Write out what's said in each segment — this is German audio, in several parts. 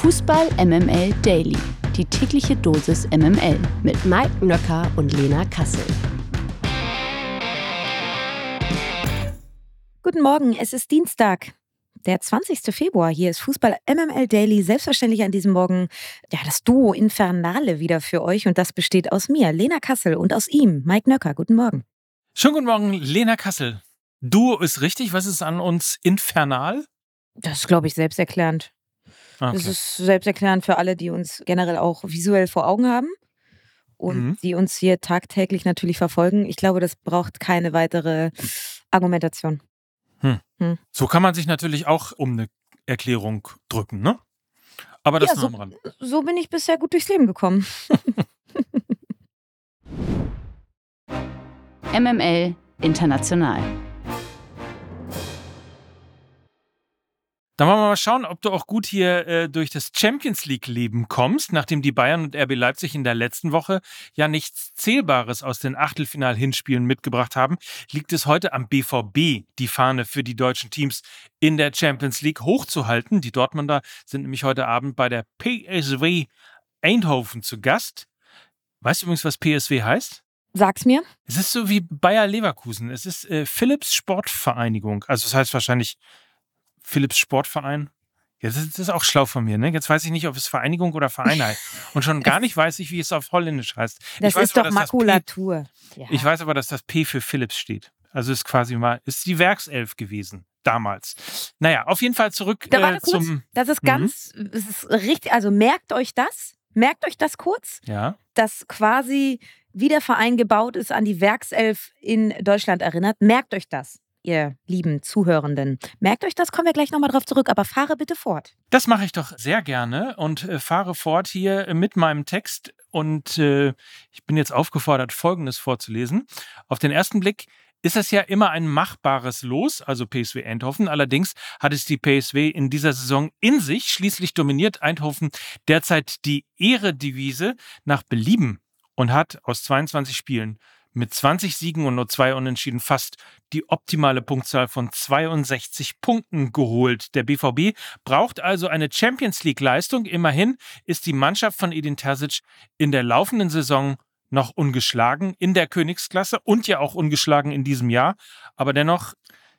Fußball MML Daily. Die tägliche Dosis MML mit Mike Nöcker und Lena Kassel. Guten Morgen, es ist Dienstag. Der 20. Februar, hier ist Fußball MML Daily. Selbstverständlich an diesem Morgen ja, das Duo Infernale wieder für euch. Und das besteht aus mir, Lena Kassel, und aus ihm, Mike Nöcker. Guten Morgen. Schönen guten Morgen, Lena Kassel. Duo ist richtig. Was ist an uns infernal? Das ist, glaube ich, selbsterklärend. Okay. Das ist selbsterklärend für alle, die uns generell auch visuell vor Augen haben und Mhm. die uns hier tagtäglich natürlich verfolgen. Ich glaube, das braucht keine weitere Argumentation. So kann man sich natürlich auch um eine Erklärung drücken, ne? Aber das Ja, nur so- am Rand. So bin ich bisher gut durchs Leben gekommen. MML International. Dann wollen wir mal schauen, ob du auch gut hier äh, durch das Champions League-Leben kommst, nachdem die Bayern und RB Leipzig in der letzten Woche ja nichts Zählbares aus den Achtelfinal-Hinspielen mitgebracht haben, liegt es heute am BVB, die Fahne für die deutschen Teams in der Champions League hochzuhalten. Die Dortmunder sind nämlich heute Abend bei der PSW Eindhoven zu Gast. Weißt du übrigens, was PSW heißt? Sag's mir. Es ist so wie Bayer Leverkusen. Es ist äh, Philips Sportvereinigung. Also es heißt wahrscheinlich Philips Sportverein. Ja, das ist, auch schlau von mir. Ne? Jetzt weiß ich nicht, ob es Vereinigung oder Verein heißt. Und schon gar nicht weiß ich, wie es auf Holländisch heißt. Das ich weiß ist doch aber, dass das P, Makulatur. Ja. ich weiß aber, dass das P für Philips steht. Also ist quasi mal, ist die Werkself gewesen. Damals. Naja, auf jeden Fall zurück Da äh, warte kurz. zum. Das ist Mhm. ganz, es ist richtig, also merkt euch das, merkt euch das kurz, Ja. dass quasi wie der Verein gebaut ist, an die Werkself in Deutschland erinnert. Merkt euch das, ihr lieben Zuhörenden. Merkt euch das, kommen wir gleich nochmal drauf zurück, aber fahre bitte fort. Das mache ich doch sehr gerne und äh, fahre fort hier mit meinem Text. Und äh, ich bin jetzt aufgefordert, Folgendes vorzulesen. Auf den ersten Blick ist es ja immer ein machbares Los, also PSW Eindhoven. Allerdings hat es die PSW in dieser Saison in sich. Schließlich dominiert Eindhoven derzeit die Ehredivise nach Belieben und hat aus 22 Spielen mit 20 Siegen und nur zwei Unentschieden fast die optimale Punktzahl von 62 Punkten geholt. Der BVB braucht also eine Champions League-Leistung. Immerhin ist die Mannschaft von Edin Terzic in der laufenden Saison noch ungeschlagen in der Königsklasse und ja auch ungeschlagen in diesem Jahr. Aber dennoch,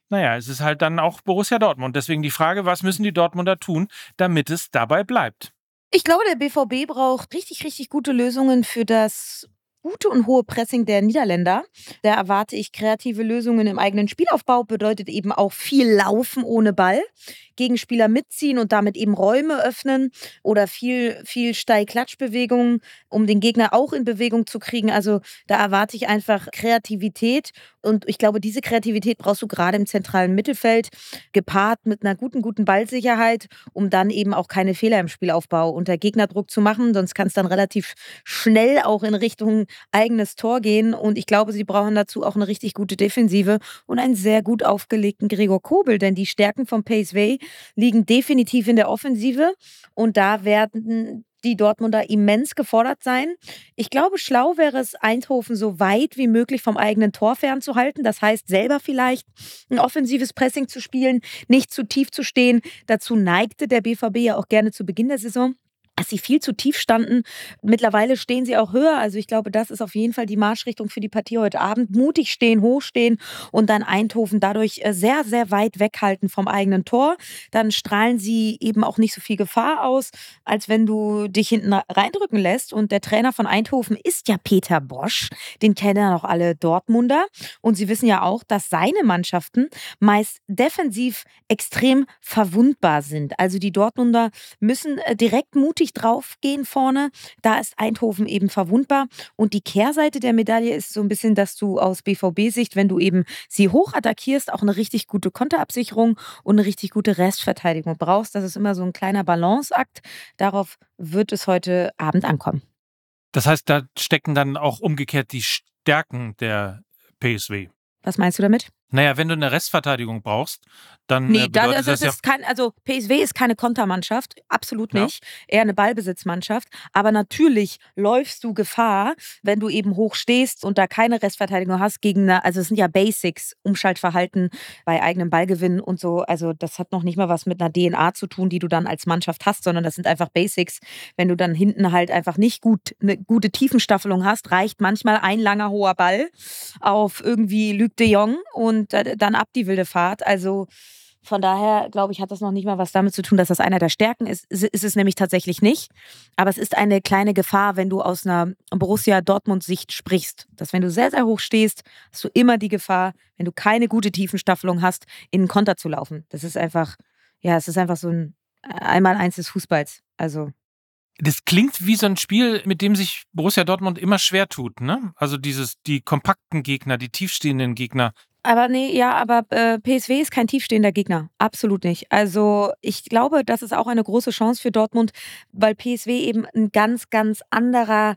naja, es ist halt dann auch Borussia Dortmund. Deswegen die Frage, was müssen die Dortmunder tun, damit es dabei bleibt? Ich glaube, der BVB braucht richtig, richtig gute Lösungen für das gute und hohe Pressing der Niederländer. Da erwarte ich kreative Lösungen im eigenen Spielaufbau, bedeutet eben auch viel Laufen ohne Ball, Gegenspieler mitziehen und damit eben Räume öffnen oder viel, viel Steil-Klatsch-Bewegungen, um den Gegner auch in Bewegung zu kriegen. Also da erwarte ich einfach Kreativität und ich glaube, diese Kreativität brauchst du gerade im zentralen Mittelfeld, gepaart mit einer guten, guten Ballsicherheit, um dann eben auch keine Fehler im Spielaufbau unter Gegnerdruck zu machen. Sonst kann es dann relativ schnell auch in Richtung eigenes Tor gehen. Und ich glaube, sie brauchen dazu auch eine richtig gute Defensive und einen sehr gut aufgelegten Gregor Kobel, denn die Stärken von PSV liegen definitiv in der Offensive. Und da werden die Dortmunder immens gefordert sein. Ich glaube, schlau wäre es, Eindhoven so weit wie möglich vom eigenen Tor fernzuhalten. Das heißt, selber vielleicht ein offensives Pressing zu spielen, nicht zu tief zu stehen. Dazu neigte der BVB ja auch gerne zu Beginn der Saison dass sie viel zu tief standen. Mittlerweile stehen sie auch höher. Also ich glaube, das ist auf jeden Fall die Marschrichtung für die Partie heute Abend. Mutig stehen, hoch stehen und dann Eindhoven dadurch äh, sehr, sehr weit weghalten vom eigenen Tor. Dann strahlen sie eben auch nicht so viel Gefahr aus, als wenn du dich hinten reindrücken lässt. Und der Trainer von Eindhoven ist ja Peter Bosch. Den kennen ja noch alle Dortmunder. Und sie wissen ja auch, dass seine Mannschaften meist defensiv extrem verwundbar sind. Also die Dortmunder müssen äh, direkt mutig draufgehen vorne. Da ist Eindhoven eben verwundbar. Und die Kehrseite der Medaille ist so ein bisschen, dass du aus BVB-Sicht, wenn du eben sie hoch attackierst, auch eine richtig gute Konterabsicherung und eine richtig gute Restverteidigung brauchst. Das ist immer so ein kleiner Balanceakt. Darauf wird es heute Abend ankommen. Das heißt, da stecken dann auch umgekehrt die Stärken der PSW. Was meinst du damit? Naja, wenn du eine Restverteidigung brauchst, dann. Nee, äh, bedeutet das, das, das ja. ist kein, also PSW ist keine Kontermannschaft, absolut Ja. nicht. Eher eine Ballbesitzmannschaft. Aber natürlich läufst du Gefahr, wenn du eben hoch stehst und da keine Restverteidigung hast gegen eine, also es sind ja Basics, Umschaltverhalten bei eigenem Ballgewinn und so. Also das hat noch nicht mal was mit einer DNA zu tun, die du dann als Mannschaft hast, sondern das sind einfach Basics. Wenn du dann hinten halt einfach nicht gut eine gute Tiefenstaffelung hast, reicht manchmal ein langer hoher Ball auf irgendwie Luc de Jong und äh, dann ab die wilde Fahrt. Also von daher, glaube ich, hat das noch nicht mal was damit zu tun, dass das einer der Stärken ist. Ist es nämlich tatsächlich nicht. Aber es ist eine kleine Gefahr, wenn du aus einer Borussia Dortmund-Sicht sprichst. Dass wenn du sehr, sehr hoch stehst, hast du immer die Gefahr, wenn du keine gute Tiefenstaffelung hast, in einen Konter zu laufen. Das ist einfach, ja, es ist einfach so ein Einmal-Eins des Fußballs. Also Das klingt wie so ein Spiel, mit dem sich Borussia Dortmund immer schwer tut, ne? Also dieses, die kompakten Gegner, die tiefstehenden Gegner. Aber nee, ja, aber äh, PSW ist kein tiefstehender Gegner. Absolut nicht. Also ich glaube, das ist auch eine große Chance für Dortmund, weil PSW eben ein ganz, ganz anderer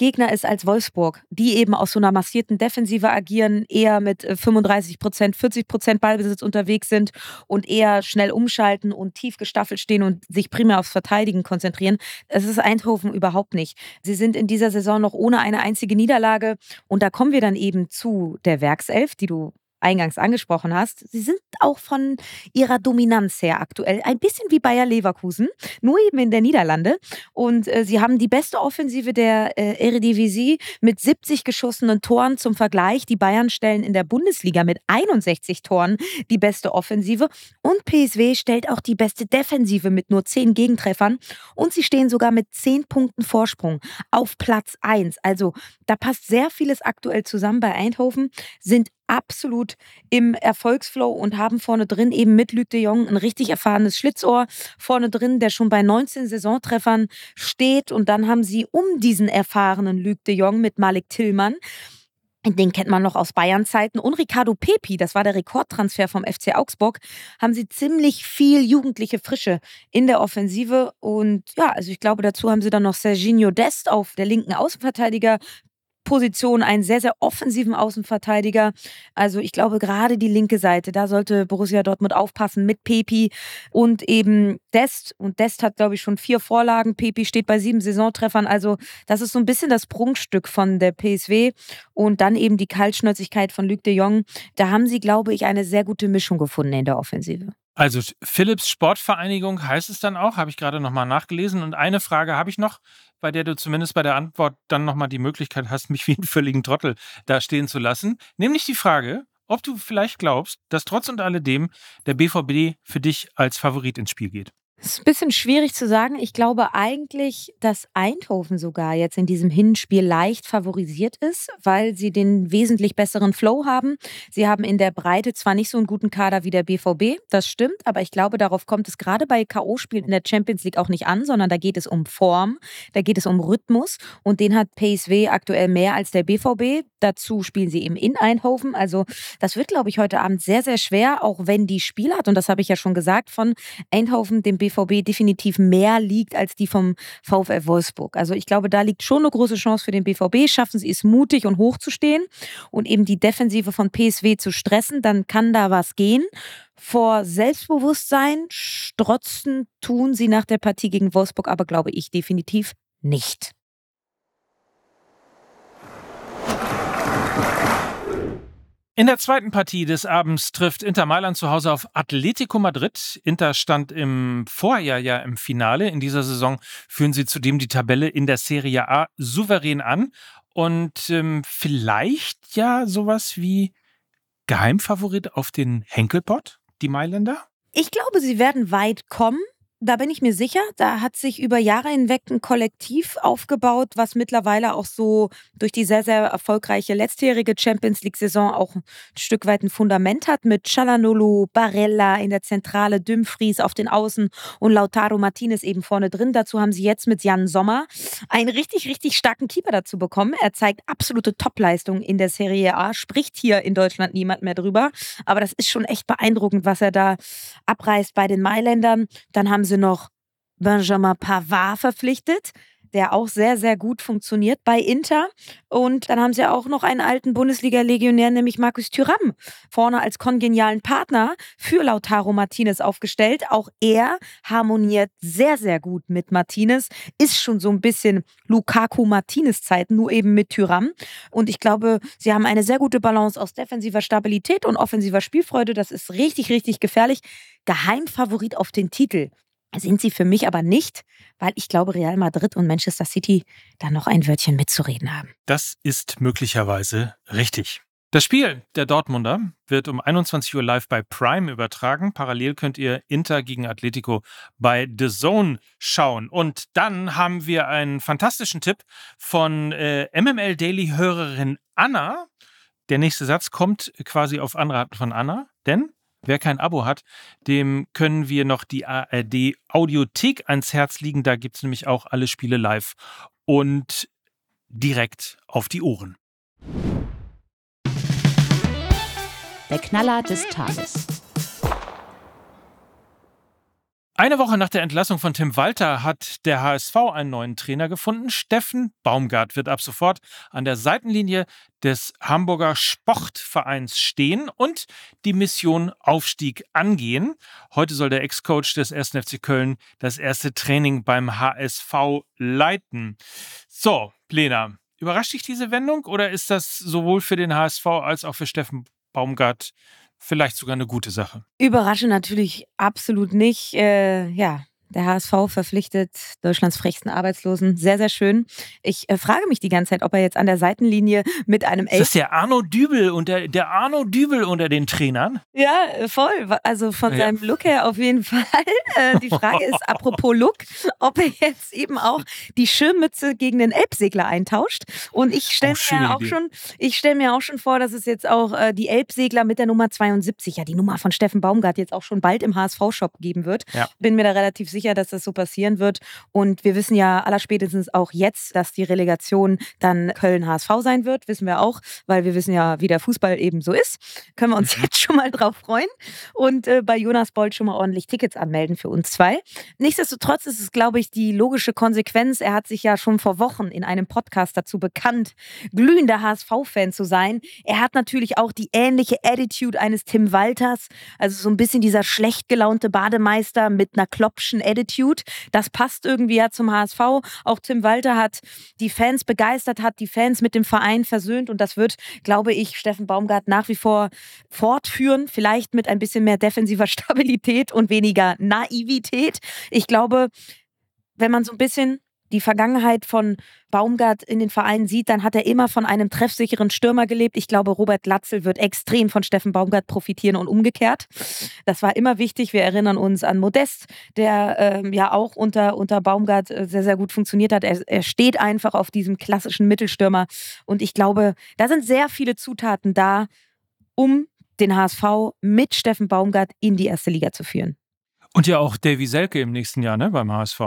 Gegner ist als Wolfsburg, die eben aus so einer massierten Defensive agieren, eher mit äh, 35 Prozent, 40 Prozent Ballbesitz unterwegs sind und eher schnell umschalten und tief gestaffelt stehen und sich primär aufs Verteidigen konzentrieren. Das ist Eindhoven überhaupt nicht. Sie sind in dieser Saison noch ohne eine einzige Niederlage und da kommen wir dann eben zu der Werkself, die du eingangs angesprochen hast. Sie sind auch von ihrer Dominanz her aktuell ein bisschen wie Bayer Leverkusen, nur eben in der Niederlande. Und äh, sie haben die beste Offensive der äh, Eredivisie mit 70 geschossenen Toren zum Vergleich. Die Bayern stellen in der Bundesliga mit 61 Toren die beste Offensive. Und PSW stellt auch die beste Defensive mit nur 10 Gegentreffern. Und sie stehen sogar mit 10 Punkten Vorsprung auf Platz 1. Also da passt sehr vieles aktuell zusammen bei Eindhoven, sind absolut im Erfolgsflow und haben vorne drin eben mit Luc de Jong ein richtig erfahrenes Schlitzohr vorne drin, der schon bei 19 Saisontreffern steht. Und dann haben sie um diesen erfahrenen Luc de Jong mit Malik Tillmann den kennt man noch aus Bayern-Zeiten. Und Ricardo Pepi, das war der Rekordtransfer vom FC Augsburg, haben sie ziemlich viel jugendliche Frische in der Offensive. Und ja, also ich glaube, dazu haben sie dann noch Serginho Dest auf der linken Außenverteidiger Position einen sehr, sehr offensiven Außenverteidiger. Also ich glaube, gerade die linke Seite, da sollte Borussia Dortmund aufpassen mit Pepi und eben Dest. Und Dest hat, glaube ich, schon vier Vorlagen. Pepi steht bei sieben Saisontreffern. Also das ist so ein bisschen das Prunkstück von der PSW. Und dann eben die Kaltschnäuzigkeit von Luc de Jong. Da haben sie, glaube ich, eine sehr gute Mischung gefunden in der Offensive. Also Philips Sportvereinigung heißt es dann auch, habe ich gerade nochmal nachgelesen. Und eine Frage habe ich noch, bei der du zumindest bei der Antwort dann nochmal die Möglichkeit hast, mich wie einen völligen Trottel da stehen zu lassen. Nämlich die Frage, ob du vielleicht glaubst, dass trotz und alledem der BVB für dich als Favorit ins Spiel geht. Ist ein bisschen schwierig zu sagen. Ich glaube eigentlich, dass Eindhoven sogar jetzt in diesem Hinspiel leicht favorisiert ist, weil sie den wesentlich besseren Flow haben. Sie haben in der Breite zwar nicht so einen guten Kader wie der BVB, das stimmt, aber ich glaube, darauf kommt es gerade bei K.O.-Spielen in der Champions League auch nicht an, sondern da geht es um Form, da geht es um Rhythmus und den hat PSW aktuell mehr als der BVB. Dazu spielen sie eben in Eindhoven. Also das wird, glaube ich, heute Abend sehr, sehr schwer, auch wenn die Spielart, und das habe ich ja schon gesagt, von Eindhoven dem BVB definitiv mehr liegt als die vom VfL Wolfsburg. Also ich glaube, da liegt schon eine große Chance für den BVB. Schaffen sie es mutig und hoch zu stehen und eben die Defensive von PSW zu stressen, dann kann da was gehen. Vor Selbstbewusstsein strotzen tun sie nach der Partie gegen Wolfsburg, aber glaube ich definitiv nicht. In der zweiten Partie des Abends trifft Inter Mailand zu Hause auf Atletico Madrid. Inter stand im Vorjahr ja im Finale. In dieser Saison führen sie zudem die Tabelle in der Serie A souverän an. Und ähm, vielleicht ja sowas wie Geheimfavorit auf den Henkelpott, die Mailänder? Ich glaube, sie werden weit kommen. Da bin ich mir sicher. Da hat sich über Jahre hinweg ein Kollektiv aufgebaut, was mittlerweile auch so durch die sehr, sehr erfolgreiche letztjährige Champions League-Saison auch ein Stück weit ein Fundament hat mit Chalanolo, Barella in der Zentrale, Dumfries auf den Außen und Lautaro Martinez eben vorne drin. Dazu haben sie jetzt mit Jan Sommer einen richtig, richtig starken Keeper dazu bekommen. Er zeigt absolute Topleistung in der Serie A, spricht hier in Deutschland niemand mehr drüber. Aber das ist schon echt beeindruckend, was er da abreißt bei den Mailändern. Dann haben sie noch Benjamin Pavard verpflichtet. der auch sehr, sehr gut funktioniert bei Inter. Und dann haben sie auch noch einen alten Bundesliga-Legionär, nämlich Markus Thüram, vorne als kongenialen Partner für Lautaro Martinez aufgestellt. Auch er harmoniert sehr, sehr gut mit Martinez, ist schon so ein bisschen Lukaku-Martinez-Zeit, nur eben mit Thüram. Und ich glaube, sie haben eine sehr gute Balance aus defensiver Stabilität und offensiver Spielfreude. Das ist richtig, richtig gefährlich. Geheimfavorit auf den Titel sind sie für mich aber nicht, weil ich glaube, Real Madrid und Manchester City da noch ein Wörtchen mitzureden haben. Das ist möglicherweise richtig. Das Spiel der Dortmunder wird um 21 Uhr live bei Prime übertragen. Parallel könnt ihr Inter gegen Atletico bei The Zone schauen. Und dann haben wir einen fantastischen Tipp von äh, MML Daily Hörerin Anna. Der nächste Satz kommt quasi auf Anraten von Anna, denn Wer kein Abo hat, dem können wir noch die ARD Audiothek ans Herz liegen. Da gibt es nämlich auch alle Spiele live und direkt auf die Ohren. Der Knaller des Tages. Eine Woche nach der Entlassung von Tim Walter hat der HSV einen neuen Trainer gefunden. Steffen Baumgart wird ab sofort an der Seitenlinie des Hamburger Sportvereins stehen und die Mission Aufstieg angehen. Heute soll der Ex-Coach des 1. FC Köln das erste Training beim HSV leiten. So, Lena, überrascht dich diese Wendung oder ist das sowohl für den HSV als auch für Steffen Baumgart vielleicht sogar eine gute Sache. Überraschend natürlich absolut nicht. Äh, ja, der HSV verpflichtet Deutschlands frechsten Arbeitslosen. Sehr, sehr schön. Ich äh, frage mich die ganze Zeit, ob er jetzt an der Seitenlinie mit einem Elf. Das ist der Arno Dübel unter der Arno Dübel unter den Trainern. Ja, äh, voll. Also von ja. seinem Look her auf jeden Fall. Äh, die Frage ist, apropos Look, ob er jetzt eben auch die Schirmmütze gegen den Elbsegler eintauscht. Und ich stelle oh, mir auch schon, ich stelle mir auch schon vor, dass es jetzt auch äh, die Elbsegler mit der Nummer 72, ja die Nummer von Steffen Baumgart jetzt auch schon bald im HSV-Shop geben wird. Ja. Bin mir da relativ sicher sicher, dass das so passieren wird. Und wir wissen ja allerspätestens auch jetzt, dass die Relegation dann Köln-HSV sein wird. Wissen wir auch, weil wir wissen ja, wie der Fußball eben so ist. Können wir uns mhm. jetzt schon mal drauf freuen. Und äh, bei Jonas Bolt schon mal ordentlich Tickets anmelden für uns zwei. Nichtsdestotrotz ist es, glaube ich, die logische Konsequenz. Er hat sich ja schon vor Wochen in einem Podcast dazu bekannt, glühender HSV-Fan zu sein. Er hat natürlich auch die ähnliche Attitude eines Tim Walters. Also so ein bisschen dieser schlecht gelaunte Bademeister mit einer klopschen Attitude. Das passt irgendwie ja zum HSV. Auch Tim Walter hat die Fans begeistert, hat die Fans mit dem Verein versöhnt und das wird, glaube ich, Steffen Baumgart nach wie vor fortführen. Vielleicht mit ein bisschen mehr defensiver Stabilität und weniger Naivität. Ich glaube, wenn man so ein bisschen die Vergangenheit von Baumgart in den Vereinen sieht, dann hat er immer von einem treffsicheren Stürmer gelebt. Ich glaube, Robert Latzel wird extrem von Steffen Baumgart profitieren und umgekehrt. Das war immer wichtig. Wir erinnern uns an Modest, der ähm, ja auch unter, unter Baumgart äh, sehr, sehr gut funktioniert hat. Er, er steht einfach auf diesem klassischen Mittelstürmer. Und ich glaube, da sind sehr viele Zutaten da, um den HSV mit Steffen Baumgart in die erste Liga zu führen. Und ja auch Davy Selke im nächsten Jahr ne, beim HSV.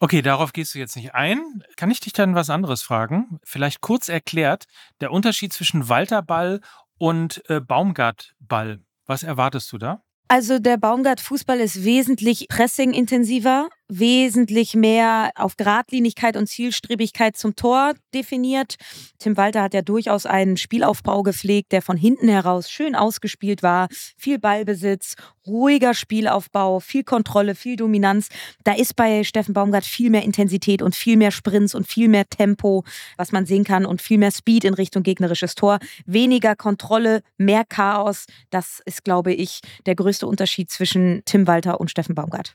Okay, darauf gehst du jetzt nicht ein. Kann ich dich dann was anderes fragen? Vielleicht kurz erklärt, der Unterschied zwischen Walterball und äh, Baumgartball. Was erwartest du da? Also der Baumgart-Fußball ist wesentlich pressing-intensiver, wesentlich mehr auf Gradlinigkeit und Zielstrebigkeit zum Tor definiert. Tim Walter hat ja durchaus einen Spielaufbau gepflegt, der von hinten heraus schön ausgespielt war. Viel Ballbesitz, ruhiger Spielaufbau, viel Kontrolle, viel Dominanz. Da ist bei Steffen Baumgart viel mehr Intensität und viel mehr Sprints und viel mehr Tempo, was man sehen kann und viel mehr Speed in Richtung gegnerisches Tor. Weniger Kontrolle, mehr Chaos. Das ist, glaube ich, der größte Unterschied zwischen Tim Walter und Steffen Baumgart.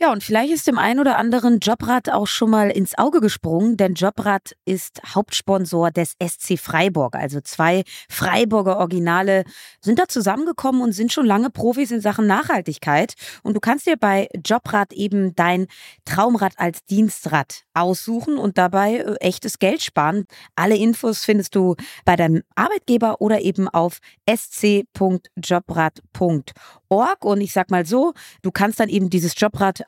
Ja, und vielleicht ist dem einen oder anderen Jobrad auch schon mal ins Auge gesprungen, denn Jobrad ist Hauptsponsor des SC Freiburg. Also zwei Freiburger Originale sind da zusammengekommen und sind schon lange Profis in Sachen Nachhaltigkeit. Und du kannst dir bei Jobrad eben dein Traumrad als Dienstrad aussuchen und dabei äh, echtes Geld sparen. Alle Infos findest du bei deinem Arbeitgeber oder eben auf sc.jobrad.org org und ich sag mal so, du kannst dann eben dieses Jobrad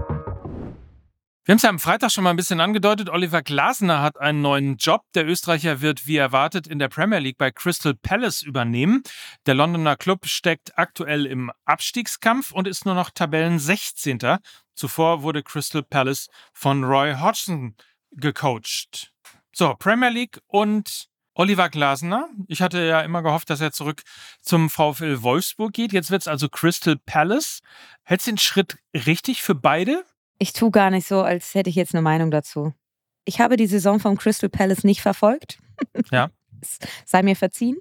Wir haben es ja am Freitag schon mal ein bisschen angedeutet. Oliver Glasner hat einen neuen Job. Der Österreicher wird, wie erwartet, in der Premier League bei Crystal Palace übernehmen. Der Londoner Club steckt aktuell im Abstiegskampf und ist nur noch Tabellen 16. Zuvor wurde Crystal Palace von Roy Hodgson gecoacht. So, Premier League und Oliver Glasner. Ich hatte ja immer gehofft, dass er zurück zum VfL Wolfsburg geht. Jetzt wird es also Crystal Palace. Hältst du den Schritt richtig für beide? Ich tue gar nicht so, als hätte ich jetzt eine Meinung dazu. Ich habe die Saison vom Crystal Palace nicht verfolgt. Ja. sei mir verziehen.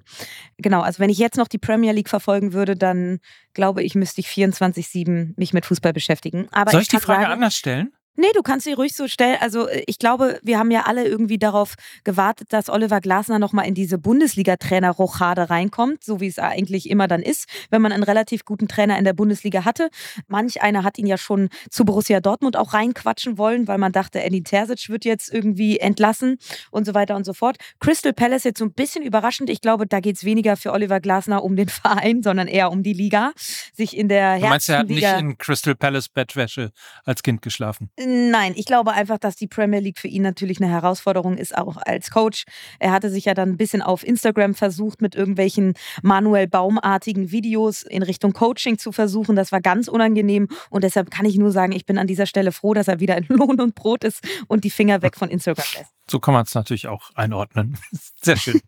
Genau, also wenn ich jetzt noch die Premier League verfolgen würde, dann glaube ich, müsste ich 24-7 mich mit Fußball beschäftigen. Aber Soll ich, ich die Frage sagen, anders stellen? Nee, du kannst sie ruhig so stellen. Also äh, ich glaube, wir haben ja alle irgendwie darauf gewartet, dass Oliver Glasner nochmal in diese Bundesliga-Trainer-Rochade reinkommt, so wie es eigentlich immer dann ist, wenn man einen relativ guten Trainer in der Bundesliga hatte. Manch einer hat ihn ja schon zu Borussia Dortmund auch reinquatschen wollen, weil man dachte, Eddie Terzic wird jetzt irgendwie entlassen und so weiter und so fort. Crystal Palace jetzt so ein bisschen überraschend. Ich glaube, da geht es weniger für Oliver Glasner um den Verein, sondern eher um die Liga. Sich in der Du meinst, er hat nicht in Crystal Palace Bettwäsche als Kind geschlafen? Nein, ich glaube einfach, dass die Premier League für ihn natürlich eine Herausforderung ist, auch als Coach. Er hatte sich ja dann ein bisschen auf Instagram versucht, mit irgendwelchen Manuel Baumartigen Videos in Richtung Coaching zu versuchen. Das war ganz unangenehm und deshalb kann ich nur sagen, ich bin an dieser Stelle froh, dass er wieder in Lohn und Brot ist und die Finger weg von Instagram lässt. So kann man es natürlich auch einordnen. Sehr schön.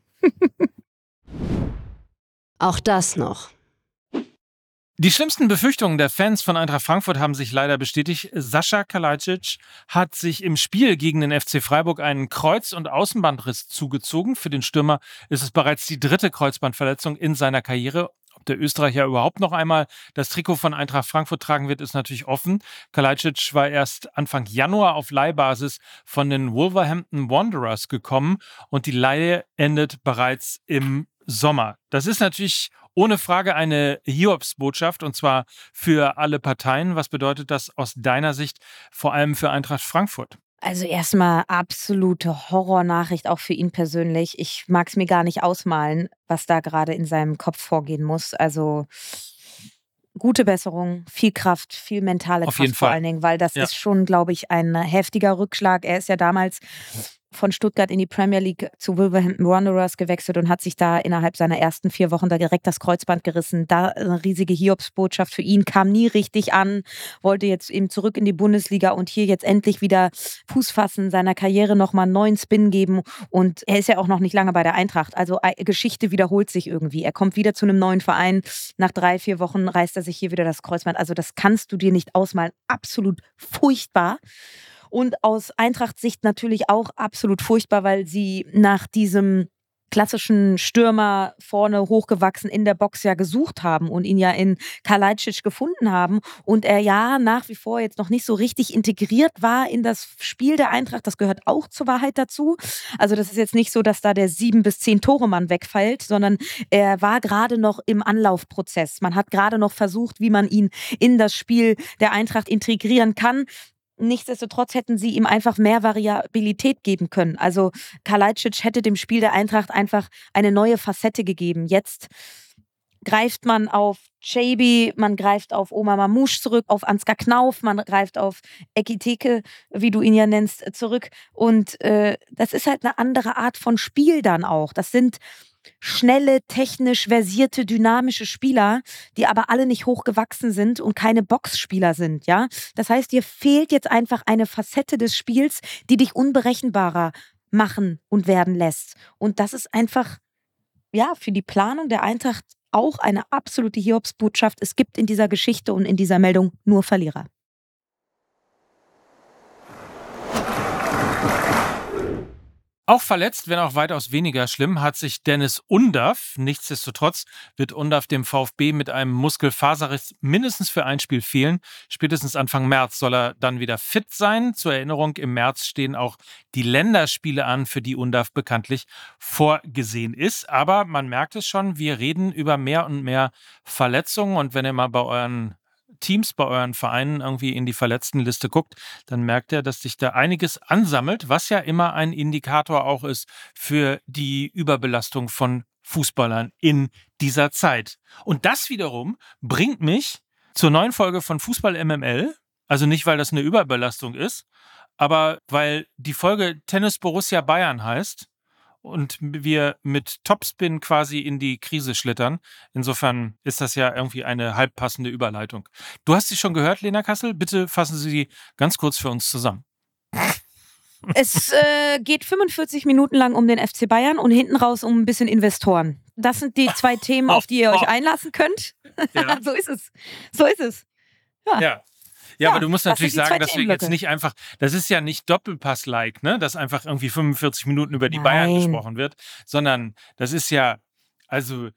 auch das noch. Die schlimmsten Befürchtungen der Fans von Eintracht Frankfurt haben sich leider bestätigt. Sascha Kalajdzic hat sich im Spiel gegen den FC Freiburg einen Kreuz- und Außenbandriss zugezogen. Für den Stürmer ist es bereits die dritte Kreuzbandverletzung in seiner Karriere. Ob der Österreicher überhaupt noch einmal das Trikot von Eintracht Frankfurt tragen wird, ist natürlich offen. Kalajdzic war erst Anfang Januar auf Leihbasis von den Wolverhampton Wanderers gekommen und die Leihe endet bereits im Sommer. Das ist natürlich ohne Frage eine Hiobsbotschaft und zwar für alle Parteien. Was bedeutet das aus deiner Sicht vor allem für Eintracht Frankfurt? Also erstmal absolute Horrornachricht auch für ihn persönlich. Ich mag es mir gar nicht ausmalen, was da gerade in seinem Kopf vorgehen muss. Also gute Besserung, viel Kraft, viel mentale Auf Kraft vor Fall. allen Dingen, weil das ja. ist schon, glaube ich, ein heftiger Rückschlag. Er ist ja damals von Stuttgart in die Premier League zu Wolverhampton Wanderers gewechselt und hat sich da innerhalb seiner ersten vier Wochen da direkt das Kreuzband gerissen. Da eine riesige Hiobsbotschaft für ihn, kam nie richtig an, wollte jetzt eben zurück in die Bundesliga und hier jetzt endlich wieder Fuß fassen, seiner Karriere nochmal einen neuen Spin geben. Und er ist ja auch noch nicht lange bei der Eintracht. Also Geschichte wiederholt sich irgendwie. Er kommt wieder zu einem neuen Verein. Nach drei, vier Wochen reißt er sich hier wieder das Kreuzband. Also das kannst du dir nicht ausmalen. Absolut furchtbar und aus Eintracht-Sicht natürlich auch absolut furchtbar, weil sie nach diesem klassischen Stürmer vorne hochgewachsen in der Box ja gesucht haben und ihn ja in Kalajdzic gefunden haben und er ja nach wie vor jetzt noch nicht so richtig integriert war in das Spiel der Eintracht. Das gehört auch zur Wahrheit dazu. Also das ist jetzt nicht so, dass da der sieben bis zehn Tore Mann wegfällt, sondern er war gerade noch im Anlaufprozess. Man hat gerade noch versucht, wie man ihn in das Spiel der Eintracht integrieren kann. Nichtsdestotrotz hätten sie ihm einfach mehr Variabilität geben können. Also Kalajdzic hätte dem Spiel der Eintracht einfach eine neue Facette gegeben. Jetzt greift man auf Chaby, man greift auf Oma Mamouche zurück, auf Ansgar Knauf, man greift auf Ekiteke, wie du ihn ja nennst, zurück. Und äh, das ist halt eine andere Art von Spiel dann auch. Das sind schnelle, technisch versierte, dynamische Spieler, die aber alle nicht hochgewachsen sind und keine Boxspieler sind, ja. Das heißt, dir fehlt jetzt einfach eine Facette des Spiels, die dich unberechenbarer machen und werden lässt. Und das ist einfach, ja, für die Planung der Eintracht auch eine absolute Hiobsbotschaft. Es gibt in dieser Geschichte und in dieser Meldung nur Verlierer. Auch verletzt, wenn auch weitaus weniger schlimm, hat sich Dennis Undaff. Nichtsdestotrotz wird Undaff dem VfB mit einem Muskelfaserriss mindestens für ein Spiel fehlen. Spätestens Anfang März soll er dann wieder fit sein. Zur Erinnerung, im März stehen auch die Länderspiele an, für die Undaff bekanntlich vorgesehen ist. Aber man merkt es schon, wir reden über mehr und mehr Verletzungen. Und wenn ihr mal bei euren Teams bei euren Vereinen irgendwie in die Verletztenliste guckt, dann merkt er, dass sich da einiges ansammelt, was ja immer ein Indikator auch ist für die Überbelastung von Fußballern in dieser Zeit. Und das wiederum bringt mich zur neuen Folge von Fußball MML. Also nicht, weil das eine Überbelastung ist, aber weil die Folge Tennis Borussia Bayern heißt und wir mit Topspin quasi in die Krise schlittern. Insofern ist das ja irgendwie eine halbpassende Überleitung. Du hast sie schon gehört, Lena Kassel. Bitte fassen Sie sie ganz kurz für uns zusammen. Es äh, geht 45 Minuten lang um den FC Bayern und hinten raus um ein bisschen Investoren. Das sind die zwei Themen, auf die ihr euch einlassen könnt. Ja. so ist es. So ist es. Ja. ja. Ja, aber du musst natürlich sagen, dass wir jetzt nicht einfach, das ist ja nicht Doppelpass-like, ne? dass einfach irgendwie 45 Minuten über die Nein. Bayern gesprochen wird, sondern das ist ja, also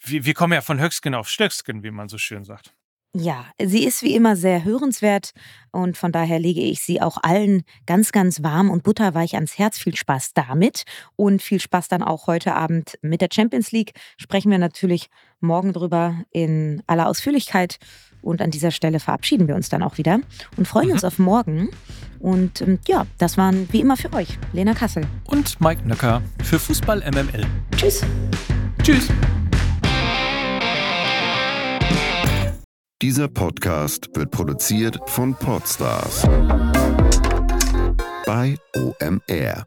wir, wir kommen ja von Höchstgen auf Stöcksken, wie man so schön sagt. Ja, sie ist wie immer sehr hörenswert und von daher lege ich sie auch allen ganz, ganz warm und butterweich ans Herz. Viel Spaß damit und viel Spaß dann auch heute Abend mit der Champions League. Sprechen wir natürlich morgen drüber in aller Ausführlichkeit. Und an dieser Stelle verabschieden wir uns dann auch wieder und freuen mhm. uns auf morgen. Und ähm, ja, das waren wie immer für euch Lena Kassel. Und Mike Nöcker für Fußball MML. Tschüss. Tschüss. Dieser Podcast wird produziert von Podstars bei OMR.